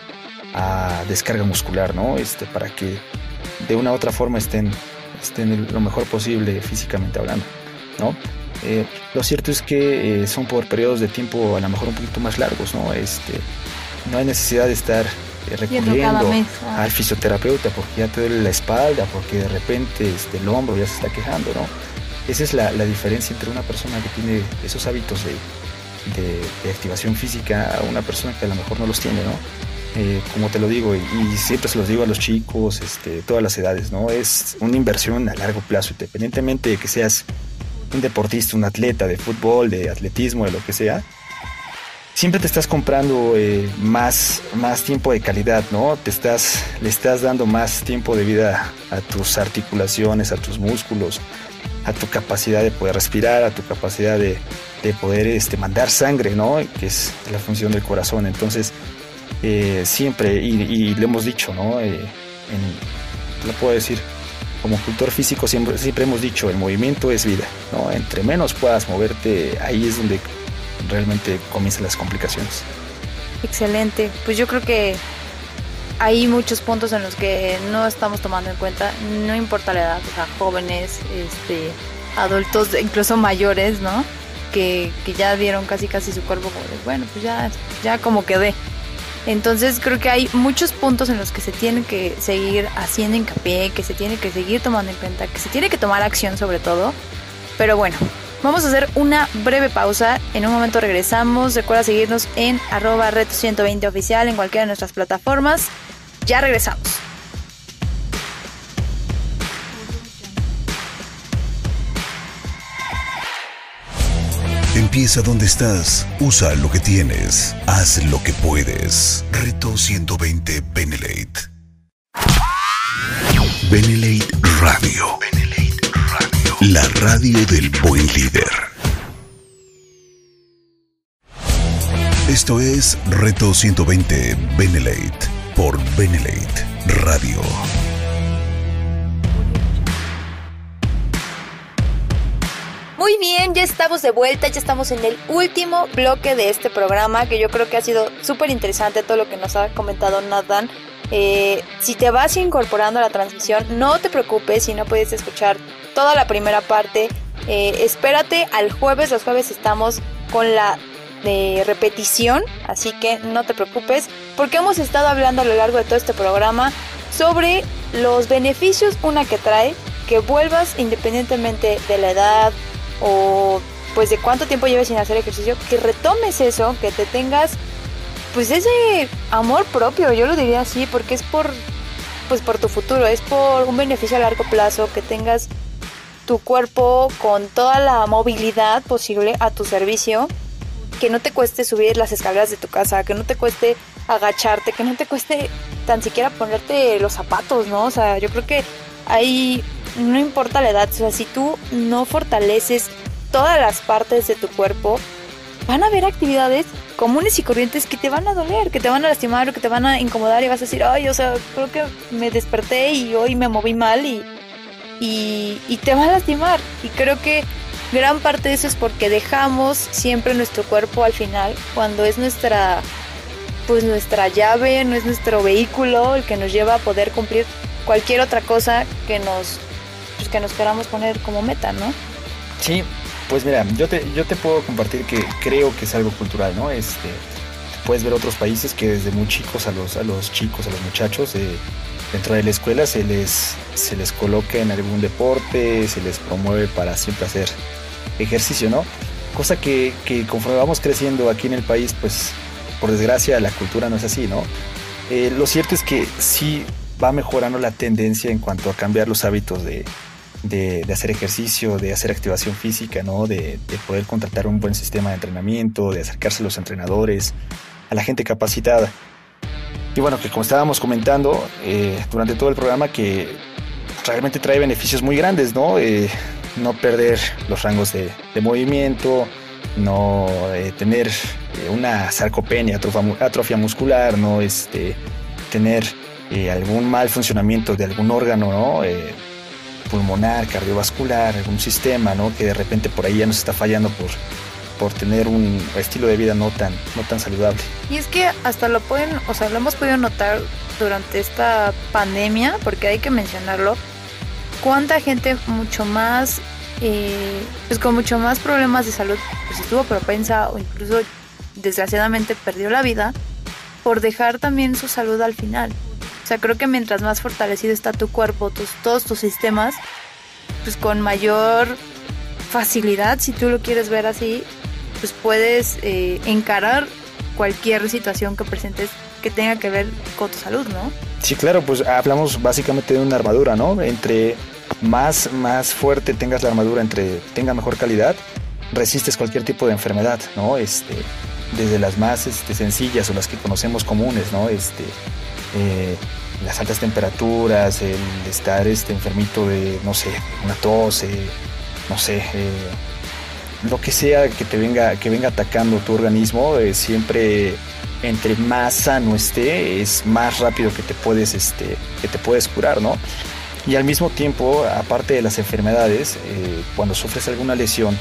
a descarga muscular, ¿no? Este, para que de una u otra forma estén estén lo mejor posible físicamente hablando, ¿no? Eh, lo cierto es que eh, son por periodos de tiempo a lo mejor un poquito más largos, ¿no? Este, no hay necesidad de estar eh, recurriendo al fisioterapeuta porque ya te duele la espalda, porque de repente este, el hombro ya se está quejando, ¿no? Esa es la, la diferencia entre una persona que tiene esos hábitos de, de, de, activación física a una persona que a lo mejor no los tiene, ¿no? Eh, como te lo digo, y, siempre se los digo a los chicos, este, todas las edades, ¿no? Es una inversión a largo plazo, independientemente de que seas un deportista, un atleta de fútbol, de atletismo, de lo que sea, siempre te estás comprando eh, más, más tiempo de calidad, ¿no? Te estás, le estás dando más tiempo de vida a tus articulaciones, a tus músculos, a tu capacidad de poder respirar, a tu capacidad de, de poder este, mandar sangre, ¿no? Que es la función del corazón. Entonces, eh, siempre, y, le hemos dicho, ¿no? Eh, lo puedo decir, como cultor físico siempre, siempre hemos dicho, el movimiento es vida, ¿no? Entre menos puedas moverte, ahí es donde realmente comienzan las complicaciones. Excelente, pues yo creo que hay muchos puntos en los que no estamos tomando en cuenta, no importa la edad, o sea, jóvenes, este, adultos, incluso mayores, ¿no? Que, que ya dieron casi casi su cuerpo bueno, pues ya, ya como quedé. Entonces creo que hay muchos puntos en los que se tiene que seguir haciendo hincapié, que se tiene que seguir tomando en cuenta, que se tiene que tomar acción sobre todo. Pero bueno, vamos a hacer una breve pausa. En un momento regresamos. Recuerda seguirnos en arroba reto 120 oficial en cualquiera de nuestras plataformas. Ya regresamos. Empieza donde estás, usa lo que tienes, haz lo que puedes. Reto 120 Benelate. Benelate Radio. Benelate Radio. La radio del buen líder. Esto es Reto 120 Benelate por Benelate Radio. Muy bien, ya estamos de vuelta, ya estamos en el último bloque de este programa que yo creo que ha sido súper interesante todo lo que nos ha comentado Nathan. Eh, si te vas incorporando a la transmisión, no te preocupes si no puedes escuchar toda la primera parte. Eh, espérate al jueves, los jueves estamos con la eh, repetición, así que no te preocupes, porque hemos estado hablando a lo largo de todo este programa sobre los beneficios, una que trae, que vuelvas independientemente de la edad, o pues de cuánto tiempo lleves sin hacer ejercicio, que retomes eso, que te tengas pues ese amor propio, yo lo diría así, porque es por pues por tu futuro, es por un beneficio a largo plazo que tengas tu cuerpo con toda la movilidad posible a tu servicio, que no te cueste subir las escaleras de tu casa, que no te cueste agacharte, que no te cueste tan siquiera ponerte los zapatos, ¿no? O sea, yo creo que ahí no importa la edad, o sea, si tú no fortaleces todas las partes de tu cuerpo, van a haber actividades comunes y corrientes que te van a doler, que te van a lastimar o que te van a incomodar y vas a decir, ay, o sea, creo que me desperté y hoy me moví mal y, y, te va a lastimar. Y creo que gran parte de eso es porque dejamos siempre nuestro cuerpo al final, cuando es nuestra, pues nuestra llave, no es nuestro vehículo el que nos lleva a poder cumplir cualquier otra cosa que nos, que nos queramos poner como meta, ¿no? Sí, pues mira, yo te, yo te puedo compartir que creo que es algo cultural, ¿no? Este, puedes ver otros países que desde muy chicos a los, a los chicos, a los muchachos, eh, dentro de la escuela se les, se les coloca en algún deporte, se les promueve para siempre hacer ejercicio, ¿no? Cosa que, que conforme vamos creciendo aquí en el país, pues por desgracia la cultura no es así, ¿no? Eh, lo cierto es que sí va mejorando la tendencia en cuanto a cambiar los hábitos de, de, hacer ejercicio, de hacer activación física, ¿no? De, poder contratar un buen sistema de entrenamiento, de acercarse a los entrenadores, a la gente capacitada. Y bueno, que como estábamos comentando eh, durante todo el programa, que realmente trae beneficios muy grandes, ¿no? Eh, no perder los rangos de, movimiento, no eh, tener una sarcopenia, atrofia, muscular, no este, tener algún mal funcionamiento de algún órgano, ¿no? Pulmonar, cardiovascular, algún sistema, ¿no? Que de repente por ahí ya nos está fallando por, por tener un estilo de vida no tan, no tan saludable. Y es que hasta lo pueden, o sea, lo hemos podido notar durante esta pandemia, porque hay que mencionarlo, cuánta gente mucho más, eh, pues con mucho más problemas de salud, pues estuvo propensa o incluso desgraciadamente perdió la vida por dejar también su salud al final. O sea, creo que mientras más fortalecido está tu cuerpo, tus, todos tus sistemas, pues con mayor facilidad, si tú lo quieres ver así, pues puedes eh, encarar cualquier situación que presentes que tenga que ver con tu salud, ¿no? Sí, claro, pues hablamos básicamente de una armadura, ¿no? Entre más, más fuerte tengas la armadura, entre tenga mejor calidad, resistes cualquier tipo de enfermedad, ¿no? Este, desde las más este, sencillas o las que conocemos comunes, ¿no? Este, eh, las altas temperaturas, el estar este, enfermito de, no sé, una tos, eh, no sé, eh, lo que sea que te venga, que venga atacando tu organismo, siempre entre más sano esté, es más rápido que te puedes, este, que te puedes curar, ¿no? Y al mismo tiempo, aparte de las enfermedades, cuando sufres alguna lesión,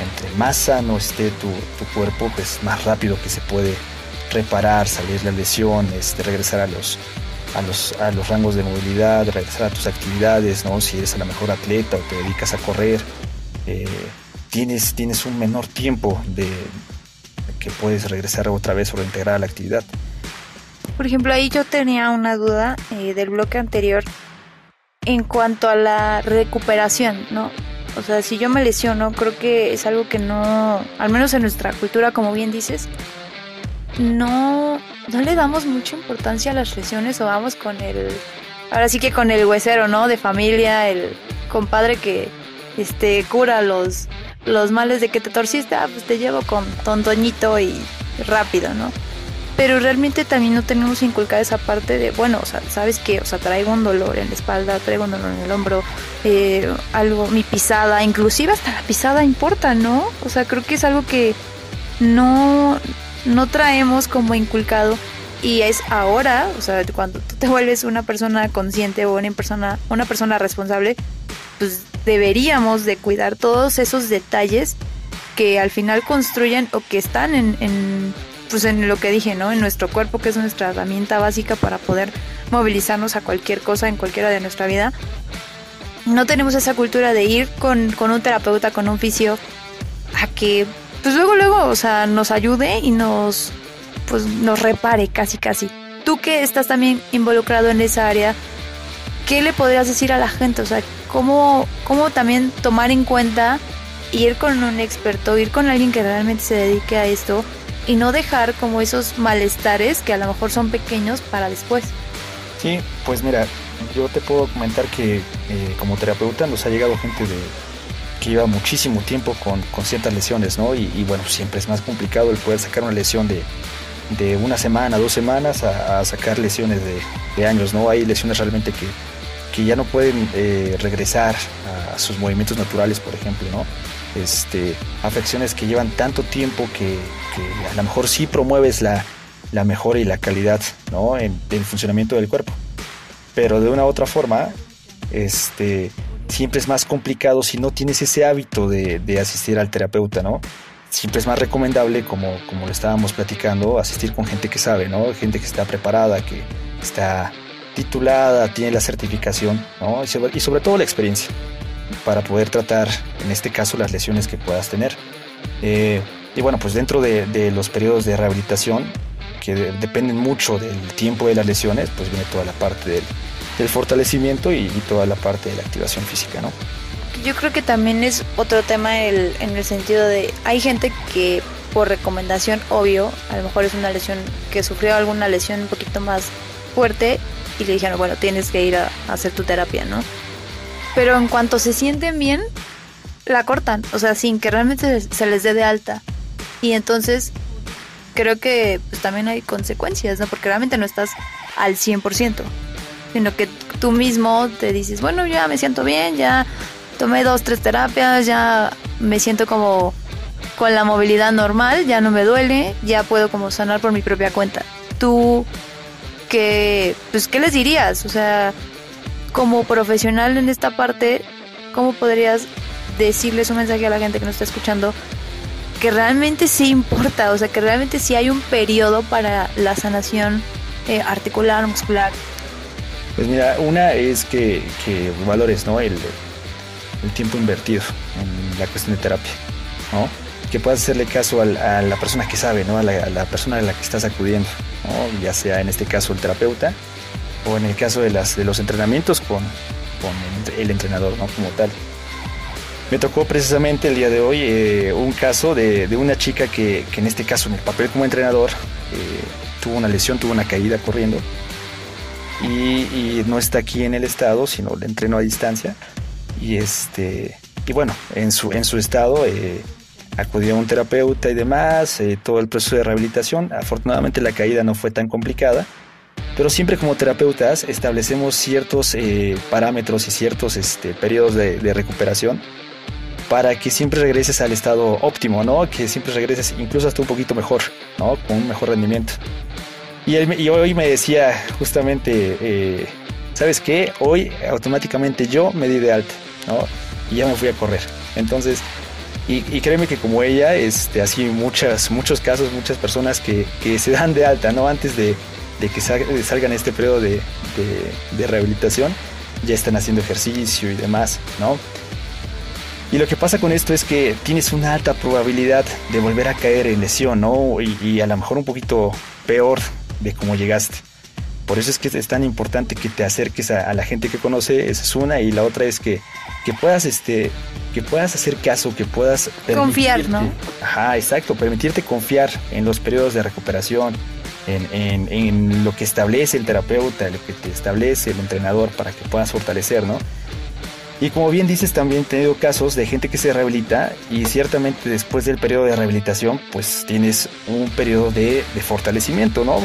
entre más sano esté tu, tu cuerpo, pues más rápido que se puede reparar, salir la lesión, este, regresar a los, a los, a los rangos de movilidad, regresar a tus actividades, ¿no? Si eres a la mejor atleta o te dedicas a correr, eh, tienes, tienes un menor tiempo de que puedes regresar otra vez o reintegrar a la actividad. Por ejemplo, ahí yo tenía una duda eh, del bloque anterior en cuanto a la recuperación, ¿no? O sea, si yo me lesiono, creo que es algo que no, al menos en nuestra cultura, como bien dices, no, no le damos mucha importancia a las lesiones o vamos con el, ahora sí que con el huesero, ¿no? De familia, el compadre que este cura los, los males de que te torciste, ah, pues te llevo con tontoñito y rápido, ¿no? Pero realmente también no tenemos inculcada esa parte de, bueno, o sea, ¿sabes qué? O sea, traigo un dolor en la espalda, traigo un dolor en el hombro, eh, algo, mi pisada, inclusive hasta la pisada importa, ¿no? O sea, creo que es algo que no, no traemos como inculcado y es ahora, o sea, cuando tú te vuelves una persona consciente o una persona, una persona responsable, pues deberíamos de cuidar todos esos detalles que al final construyen o que están en, en, pues en lo que dije, ¿no? En nuestro cuerpo, que es nuestra herramienta básica para poder movilizarnos a cualquier cosa en cualquiera de nuestra vida. No tenemos esa cultura de ir con, con un terapeuta, con un fisio, a que pues luego, luego, o sea, nos ayude y nos, pues nos repare casi, casi. Tú que estás también involucrado en esa área, ¿qué le podrías decir a la gente? O sea, ¿cómo, cómo también tomar en cuenta ir con un experto, ir con alguien que realmente se dedique a esto y no dejar como esos malestares que a lo mejor son pequeños para después? Sí, pues mira, yo te puedo comentar que eh, como terapeuta nos ha llegado gente de, que lleva muchísimo tiempo con, con ciertas lesiones, ¿no? Y, bueno, siempre es más complicado el poder sacar una lesión de, de una semana, dos semanas, a, sacar lesiones de, de, años, ¿no? Hay lesiones realmente que, que ya no pueden eh, regresar a sus movimientos naturales, por ejemplo, ¿no? Este, afecciones que llevan tanto tiempo que, que a lo mejor sí promueves la, la mejora y la calidad, ¿no? En, del funcionamiento del cuerpo. Pero de una u otra forma, este, siempre es más complicado si no tienes ese hábito de, asistir al terapeuta, ¿no? Siempre es más recomendable, como, como lo estábamos platicando, asistir con gente que sabe, ¿no? Gente que está preparada, que está titulada, tiene la certificación, ¿no? Y sobre, todo la experiencia para poder tratar, en este caso, las lesiones que puedas tener. Eh, y bueno, pues dentro de, los periodos de rehabilitación, que dependen mucho del tiempo de las lesiones, pues viene toda la parte del el fortalecimiento y, toda la parte de la activación física, ¿no? Yo creo que también es otro tema el, en el sentido de hay gente que por recomendación obvio, a lo mejor es una lesión que sufrió alguna lesión un poquito más fuerte y le dijeron, bueno, tienes que ir a, hacer tu terapia, ¿no? Pero en cuanto se sienten bien, la cortan, o sea, sin que realmente se les dé de alta. Y entonces creo que pues, también hay consecuencias, ¿no? Porque realmente no estás al 100% sino que tú mismo te dices, bueno, ya me siento bien, ya tomé dos, tres terapias, ya me siento como con la movilidad normal, ya no me duele, ya puedo como sanar por mi propia cuenta. Tú, ¿qué, pues, ¿qué les dirías? O sea, como profesional en esta parte, ¿cómo podrías decirles un mensaje a la gente que nos está escuchando que realmente sí importa, o sea, que realmente sí hay un periodo para la sanación eh, articular, muscular, pues mira, una es que, valores ¿no? El, tiempo invertido en la cuestión de terapia, ¿no? Que puedas hacerle caso a la persona que sabe, ¿no? A la, persona a la que estás acudiendo, ¿no? Ya sea en este caso el terapeuta o en el caso de, las, de los entrenamientos con, el, entrenador, ¿no? Como tal. Me tocó precisamente el día de hoy eh, un caso de, una chica que, en este caso, en el papel como entrenador, eh, tuvo una lesión, tuvo una caída corriendo y, no está aquí en el estado, sino le entreno a distancia. Y este y bueno, en su, en su estado eh, a un terapeuta y demás, eh, todo el proceso de rehabilitación. Afortunadamente la caída no fue tan complicada, pero siempre como terapeutas establecemos ciertos eh, parámetros y ciertos este, periodos de, de, recuperación para que siempre regreses al estado óptimo, ¿no? Que siempre regreses incluso hasta un poquito mejor, ¿no? Con un mejor rendimiento. Y, hoy me decía justamente, eh, ¿sabes qué? Hoy automáticamente yo me di de alta, ¿no? Y ya me fui a correr. Entonces, y, créeme que como ella, este, así muchas, muchos casos, muchas personas que, se dan de alta, ¿no? Antes de, que salgan este periodo de, rehabilitación, ya están haciendo ejercicio y demás, ¿no? Y lo que pasa con esto es que tienes una alta probabilidad de volver a caer en lesión, ¿no? Y a lo mejor un poquito peor de cómo llegaste. Por eso es que es tan importante que te acerques a, la gente que conoce, esa es una, y la otra es que, que puedas este que puedas hacer caso, que puedas confiar, ¿no? Ajá, exacto, permitirte confiar en los periodos de recuperación, en, en, en, lo que establece el terapeuta, lo que te establece el entrenador para que puedas fortalecer, ¿no? Y como bien dices, también he tenido casos de gente que se rehabilita y ciertamente después del periodo de rehabilitación, pues tienes un periodo de, de fortalecimiento, ¿no?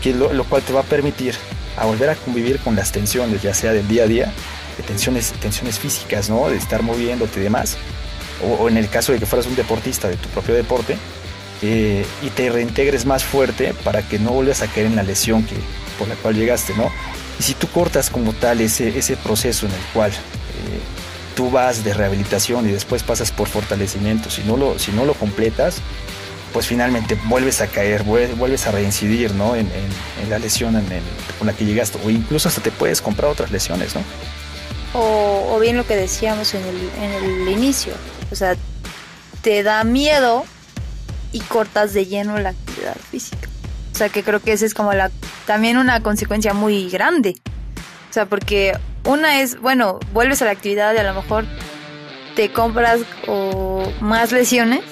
que lo, cual te va a permitir a volver a convivir con las tensiones, ya sea del día a día, de tensiones, tensiones físicas, ¿no? De estar moviéndote y demás, o, en el caso de que fueras un deportista de tu propio deporte, eh, y te reintegres más fuerte para que no vuelvas a caer en la lesión que, por la cual llegaste, ¿no? Y si tú cortas como tal ese, ese proceso en el cual tú vas de rehabilitación y después pasas por fortalecimiento, si no lo, si no lo completas, pues finalmente vuelves a caer, vuelves a reincidir ¿no? en, la lesión en con la que llegaste, o incluso hasta te puedes comprar otras lesiones, ¿no? O, bien lo que decíamos en el, inicio, o sea, te da miedo y cortas de lleno la actividad física. O sea, que creo que esa es como la también una consecuencia muy grande. O sea, porque una es, bueno, vuelves a la actividad y a lo mejor te compras o más lesiones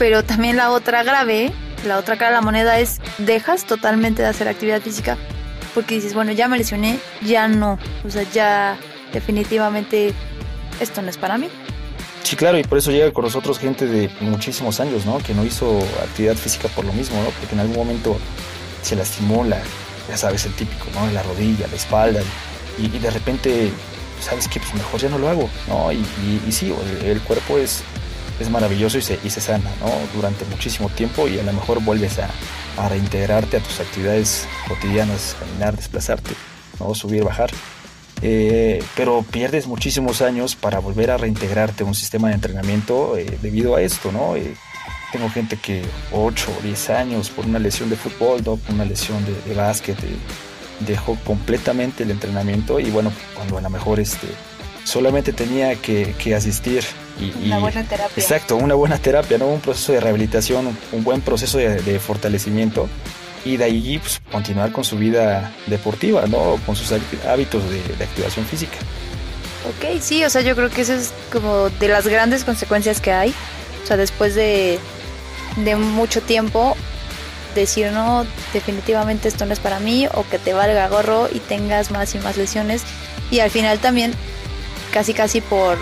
pero también la otra grave, la otra cara de la moneda es dejas totalmente de hacer actividad física porque dices, bueno, ya me lesioné, ya no, o sea, ya definitivamente esto no es para mí. Sí, claro, y por eso llega con nosotros gente de muchísimos años, ¿no? Que no hizo actividad física por lo mismo, ¿no? Porque en algún momento se lastimó la, ya sabes, el típico, ¿no? La rodilla, la espalda, y, de repente, ¿sabes qué? Pues mejor ya no lo hago, ¿no? Y, sí, el, cuerpo es, es maravilloso y se, y se sana, ¿no? Durante muchísimo tiempo y a lo mejor vuelves a, a reintegrarte a tus actividades cotidianas, caminar, desplazarte, ¿no? Subir, bajar. Eh, pero pierdes muchísimos años para volver a reintegrarte a un sistema de entrenamiento eh, debido a esto, ¿no? Eh, tengo gente que 8 o 10 años por una lesión de fútbol, ¿no? por una lesión de, de básquet, dejó completamente el entrenamiento y bueno, cuando a lo mejor este, solamente tenía que, asistir. Y, una buena terapia. Exacto, una buena terapia, ¿no? un proceso de rehabilitación, un, buen proceso de fortalecimiento y de ahí pues, continuar con su vida deportiva, ¿no? Con sus hábitos de, activación física. Ok, sí, o sea, yo creo que eso es como de las grandes consecuencias que hay. O sea, después de, de mucho tiempo, decir, no, definitivamente esto no es para mí, o que te valga gorro y tengas más y más lesiones. Y al final también, casi casi por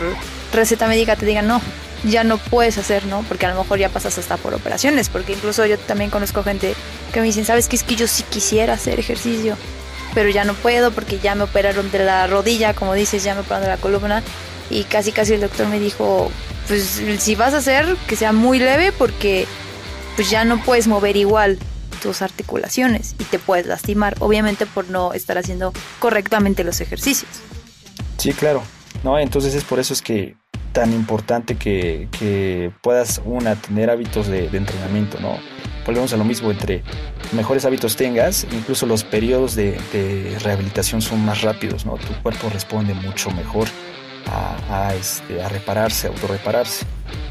receta médica, te digan, no, ya no puedes hacer, ¿no? Porque a lo mejor ya pasas hasta por operaciones, porque incluso yo también conozco gente que me dicen, ¿sabes qué? Es que yo sí quisiera hacer ejercicio, pero ya no puedo porque ya me operaron de la rodilla, como dices, ya me operaron de la columna y casi casi el doctor me dijo, pues si vas a hacer, que sea muy leve porque pues ya no puedes mover igual tus articulaciones y te puedes lastimar, obviamente por no estar haciendo correctamente los ejercicios. Sí, claro. No, entonces es por eso es que tan importante que, puedas, una, tener hábitos de, entrenamiento, ¿no? Volvemos a lo mismo, entre mejores hábitos tengas, incluso los periodos de, rehabilitación son más rápidos, ¿no? Tu cuerpo responde mucho mejor a, este, a repararse, a autorrepararse,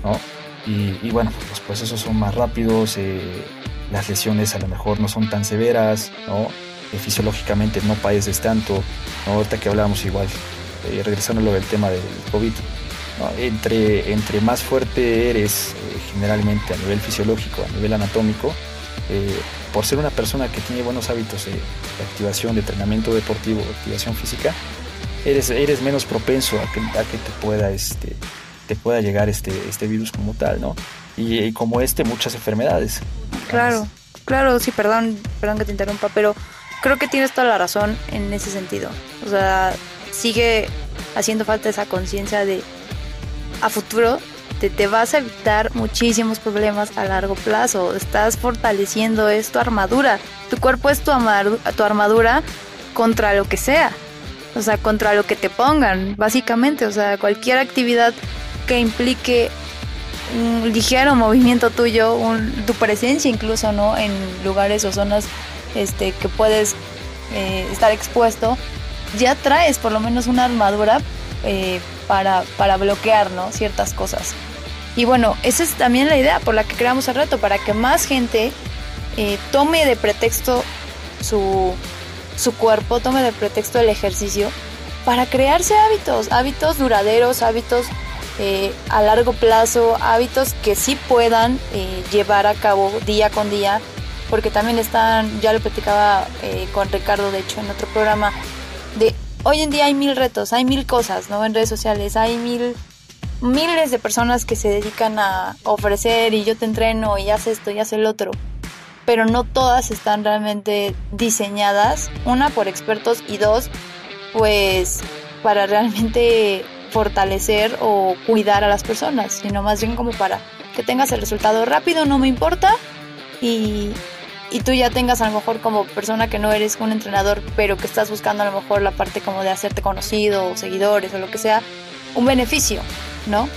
¿no? Y, bueno, los procesos son más rápidos, eh, las lesiones a lo mejor no son tan severas, ¿no? Eh, fisiológicamente no padeces tanto, ¿no? Ahorita que hablábamos igual, eh, regresando a lo del tema del COVID, entre, entre más fuerte eres eh, generalmente a nivel fisiológico, a nivel anatómico, eh, por ser una persona que tiene buenos hábitos de, activación, de entrenamiento deportivo, de activación física, eres, eres menos propenso a que, a que te pueda este, te pueda llegar este, este virus como tal, ¿no? Y, como este, muchas enfermedades. Claro, claro, sí, perdón, perdón que te interrumpa, pero creo que tienes toda la razón en ese sentido. O sea, sigue haciendo falta esa conciencia de a futuro te, te, vas a evitar muchísimos problemas a largo plazo. Estás fortaleciendo es tu armadura. Tu cuerpo es tu, tu armadura contra lo que sea. O sea, contra lo que te pongan, básicamente. O sea, cualquier actividad que implique un ligero movimiento tuyo, tu presencia incluso, ¿no? En lugares o zonas este, que puedes eh, estar expuesto, ya traes por lo menos una armadura eh, para, para bloquear ¿no? ciertas cosas. Y bueno, esa es también la idea por la que creamos el reto, para que más gente eh, tome de pretexto su, su cuerpo, tome de pretexto el ejercicio, para crearse hábitos, hábitos duraderos, hábitos eh, a largo plazo, hábitos que sí puedan eh, llevar a cabo día con día, porque también están, ya lo platicaba con Ricardo, de hecho, en otro programa, de hoy en día hay mil retos, hay mil cosas, ¿no? En redes sociales, hay mil, miles de personas que se dedican a ofrecer y yo te entreno y haz esto y haz el otro. Pero no todas están realmente diseñadas, una por expertos y dos, pues para realmente fortalecer o cuidar a las personas, sino más bien como para que tengas el resultado rápido, no me importa, y, y tú ya tengas a lo mejor como persona que no eres un entrenador, pero que estás buscando a lo mejor la parte como de hacerte conocido, o seguidores o lo que sea, un beneficio, ¿no?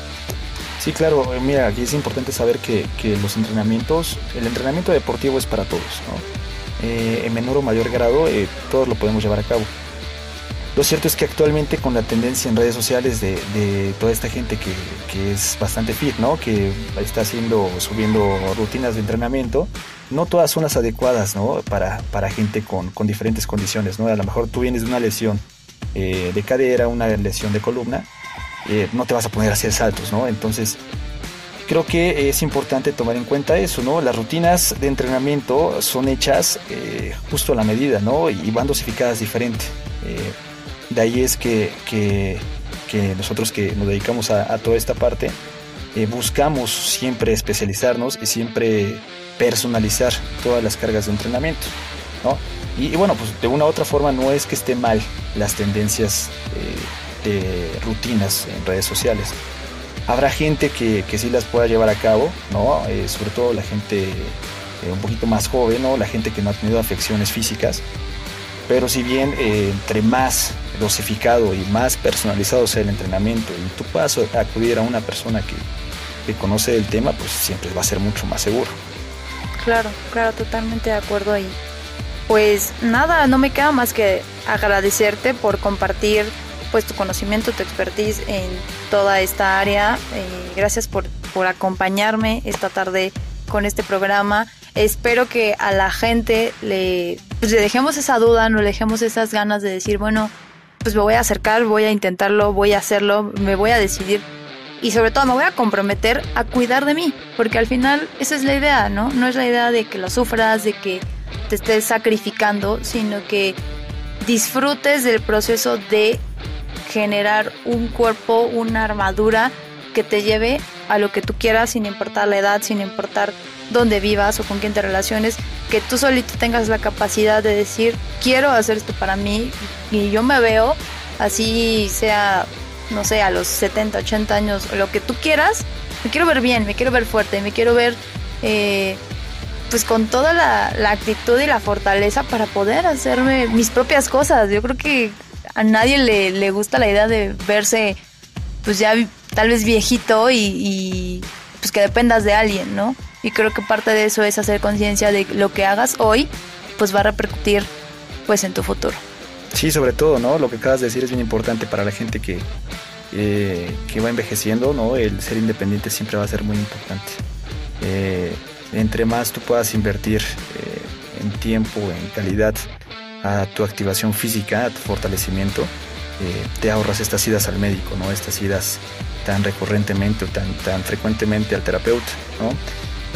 Sí, claro, mira, aquí es importante saber que, que los entrenamientos, el entrenamiento deportivo es para todos, ¿no? Eh, en menor o mayor grado, eh, todos lo podemos llevar a cabo. Lo cierto es que actualmente con la tendencia en redes sociales de, toda esta gente que, es bastante fit, ¿no? Que está haciendo, subiendo rutinas de entrenamiento, no todas son las adecuadas, ¿no? Para, gente con, diferentes condiciones, ¿no? A lo mejor tú vienes de una lesión eh, de cadera, una lesión de columna, eh, no te vas a poner a hacer saltos, ¿no? Entonces, creo que es importante tomar en cuenta eso, ¿no? Las rutinas de entrenamiento son hechas eh, justo a la medida, ¿no? Y van dosificadas diferente. De ahí es que, que, nosotros que nos dedicamos a, toda esta parte, eh, buscamos siempre especializarnos y siempre personalizar todas las cargas de entrenamiento, ¿no? Y, bueno, pues de una u otra forma no es que esté mal las tendencias de rutinas en redes sociales Habrá gente que, que sí las pueda llevar a cabo, ¿no? Eh, sobre todo la gente eh, un poquito más joven, ¿no? La gente que no ha tenido afecciones físicas. Pero si bien eh, entre más dosificado y más personalizado sea el entrenamiento y tú puedas acudir a una persona que, que conoce el tema, pues siempre va a ser mucho más seguro. Claro, claro, totalmente de acuerdo ahí. Pues nada, no me queda más que agradecerte por compartir pues tu conocimiento, tu expertise en toda esta área. Eh, gracias por, por acompañarme esta tarde con este programa. Espero que a la gente le, pues, le dejemos esa duda, no le dejemos esas ganas de decir, bueno, pues me voy a acercar, voy a intentarlo, voy a hacerlo, me voy a decidir y sobre todo me voy a comprometer a cuidar de mí, porque al final esa es la idea, ¿no? No es la idea de que lo sufras, de que te estés sacrificando, sino que disfrutes del proceso de generar un cuerpo, una armadura que te lleve a lo que tú quieras sin importar la edad, sin importar dónde vivas o con quién te relaciones, que tú solito tengas la capacidad de decir, quiero hacer esto para mí y yo me veo así sea, no sé, a los 70, 80 años, lo que tú quieras, me quiero ver bien, me quiero ver fuerte, me quiero ver eh, pues con toda la, la actitud y la fortaleza para poder hacerme mis propias cosas. Yo creo que a nadie le, gusta la idea de verse pues ya tal vez viejito y, pues que dependas de alguien, ¿no? Y creo que parte de eso es hacer conciencia de lo que hagas hoy pues va a repercutir pues en tu futuro. Sí, sobre todo, ¿no? Lo que acabas de decir es bien importante para la gente que, eh, que va envejeciendo, ¿no? El ser independiente siempre va a ser muy importante. Eh, entre más tú puedas invertir eh, en tiempo, en calidad, a tu activación física, a tu fortalecimiento, eh, te ahorras estas idas al médico, ¿no? Estas idas tan recurrentemente o tan, tan frecuentemente al terapeuta, ¿no?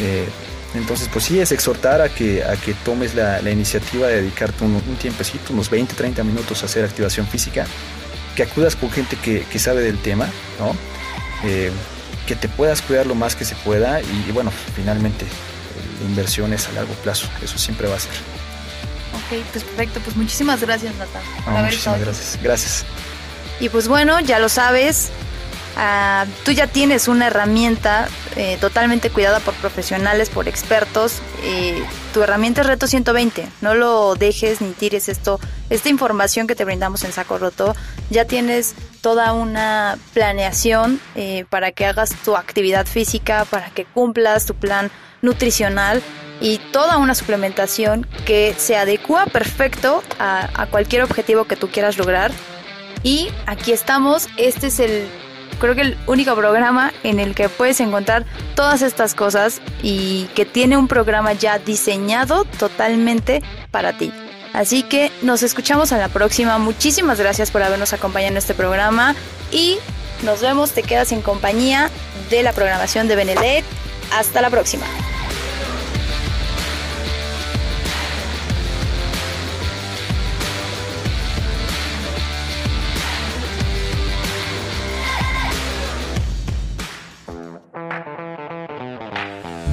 Eh, entonces, pues sí, es exhortar a que, a que tomes la, iniciativa de dedicarte un, tiempecito, unos 20, 30 minutos a hacer activación física, que acudas con gente que, sabe del tema, ¿no? Eh, que te puedas cuidar lo más que se pueda y, y bueno, finalmente la inversión es a largo plazo, eso siempre va a ser. Ok, pues perfecto. Pues muchísimas gracias, Nata. muchísimas gracias. Gracias. Y pues bueno, ya lo sabes. Ah, tú ya tienes una herramienta eh, totalmente cuidada por profesionales, por expertos. Eh, tu herramienta es Reto 120. No lo dejes ni tires esto. Esta información que te brindamos en Saco Roto, ya tienes toda una planeación eh, para que hagas tu actividad física, para que cumplas tu plan nutricional y toda una suplementación que se adecua perfecto a, cualquier objetivo que tú quieras lograr. Y aquí estamos, este es el, creo que el único programa en el que puedes encontrar todas estas cosas y que tiene un programa ya diseñado totalmente para ti. Así que nos escuchamos a la próxima. Muchísimas gracias por habernos acompañado en este programa y nos vemos, te quedas en compañía de la programación de Benedette. Hasta la próxima.